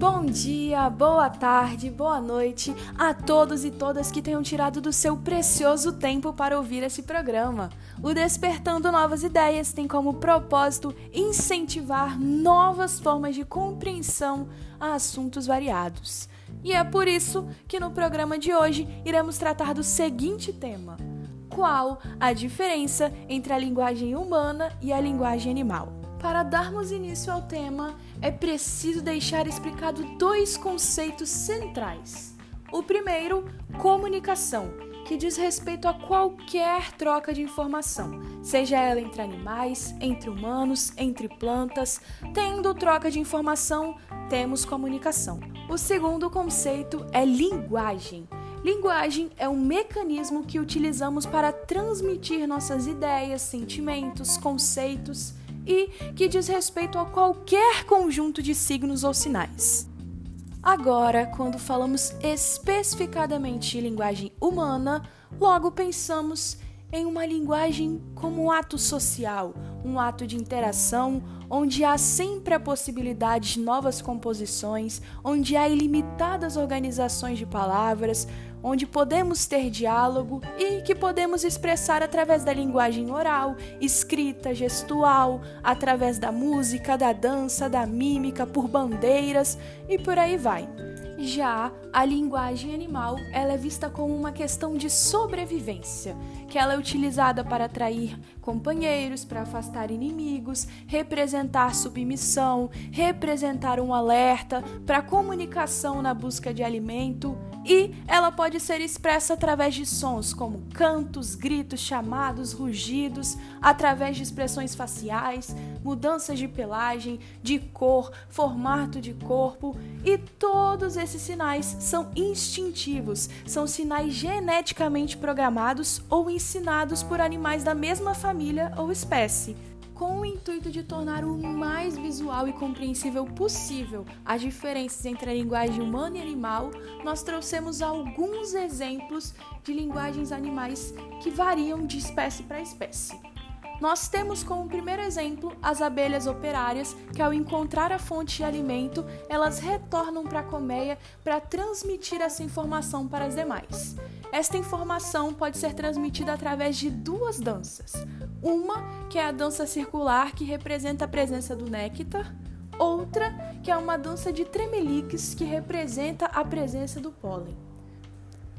Bom dia, boa tarde, boa noite a todos e todas que tenham tirado do seu precioso tempo para ouvir esse programa. O Despertando Novas Ideias tem como propósito incentivar novas formas de compreensão a assuntos variados. E é por isso que no programa de hoje iremos tratar do seguinte tema: qual a diferença entre a linguagem humana e a linguagem animal? Para darmos início ao tema, é preciso deixar explicado dois conceitos centrais. O primeiro, comunicação, que diz respeito a qualquer troca de informação, seja ela entre animais, entre humanos, entre plantas. Tendo troca de informação, temos comunicação. O segundo conceito é linguagem. Linguagem é um mecanismo que utilizamos para transmitir nossas ideias, sentimentos, conceitos e que diz respeito a qualquer conjunto de signos ou sinais. Agora, quando falamos especificadamente de linguagem humana, logo pensamos em uma linguagem como um ato social, um ato de interação, onde há sempre a possibilidade de novas composições, onde há ilimitadas organizações de palavras, onde podemos ter diálogo e que podemos expressar através da linguagem oral, escrita, gestual, através da música, da dança, da mímica, por bandeiras e por aí vai. Já a linguagem animal, ela é vista como uma questão de sobrevivência, que ela é utilizada para atrair companheiros, para afastar inimigos, representar submissão, representar um alerta, para comunicação na busca de alimento e ela pode ser expressa através de sons como cantos, gritos, chamados, rugidos, através de expressões faciais, mudanças de pelagem, de cor, formato de corpo, e todos esses sinais são instintivos, são sinais geneticamente programados ou ensinados por animais da mesma família ou espécie com o intuito de tornar o mais visual e compreensível possível as diferenças entre a linguagem humana e animal, nós trouxemos alguns exemplos de linguagens animais que variam de espécie para espécie. Nós temos como primeiro exemplo as abelhas operárias, que ao encontrar a fonte de alimento, elas retornam para a colmeia para transmitir essa informação para as demais. Esta informação pode ser transmitida através de duas danças. Uma, que é a dança circular, que representa a presença do néctar, outra, que é uma dança de tremeliques, que representa a presença do pólen.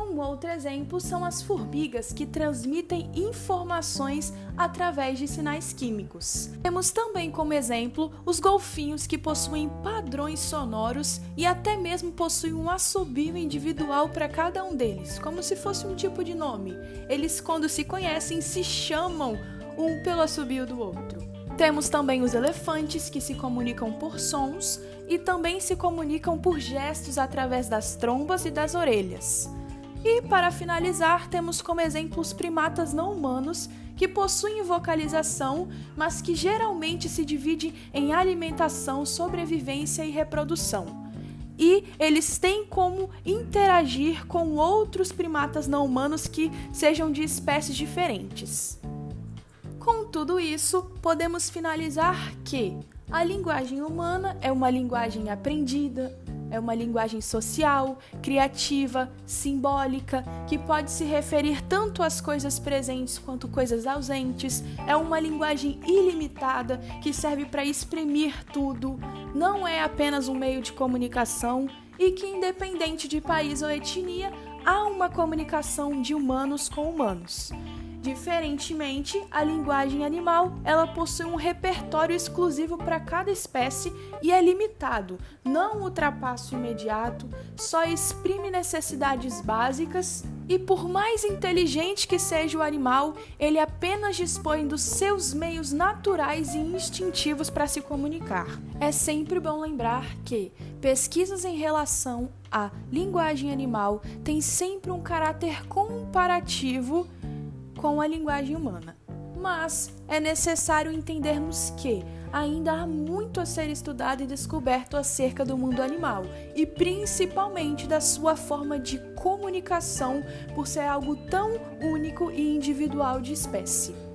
Um outro exemplo são as formigas, que transmitem informações através de sinais químicos. Temos também como exemplo os golfinhos, que possuem padrões sonoros e até mesmo possuem um assobio individual para cada um deles, como se fosse um tipo de nome. Eles, quando se conhecem, se chamam um pelo assobio do outro. Temos também os elefantes, que se comunicam por sons e também se comunicam por gestos através das trombas e das orelhas. E para finalizar, temos como exemplo os primatas não humanos que possuem vocalização, mas que geralmente se dividem em alimentação, sobrevivência e reprodução. E eles têm como interagir com outros primatas não humanos que sejam de espécies diferentes. Com tudo isso, podemos finalizar que a linguagem humana é uma linguagem aprendida, é uma linguagem social, criativa, simbólica, que pode se referir tanto às coisas presentes quanto coisas ausentes. É uma linguagem ilimitada que serve para exprimir tudo. Não é apenas um meio de comunicação e que, independente de país ou etnia, há uma comunicação de humanos com humanos. Diferentemente, a linguagem animal, ela possui um repertório exclusivo para cada espécie e é limitado, não ultrapassa o imediato, só exprime necessidades básicas e por mais inteligente que seja o animal, ele apenas dispõe dos seus meios naturais e instintivos para se comunicar. É sempre bom lembrar que pesquisas em relação à linguagem animal têm sempre um caráter comparativo com a linguagem humana. Mas é necessário entendermos que ainda há muito a ser estudado e descoberto acerca do mundo animal e principalmente da sua forma de comunicação, por ser algo tão único e individual de espécie.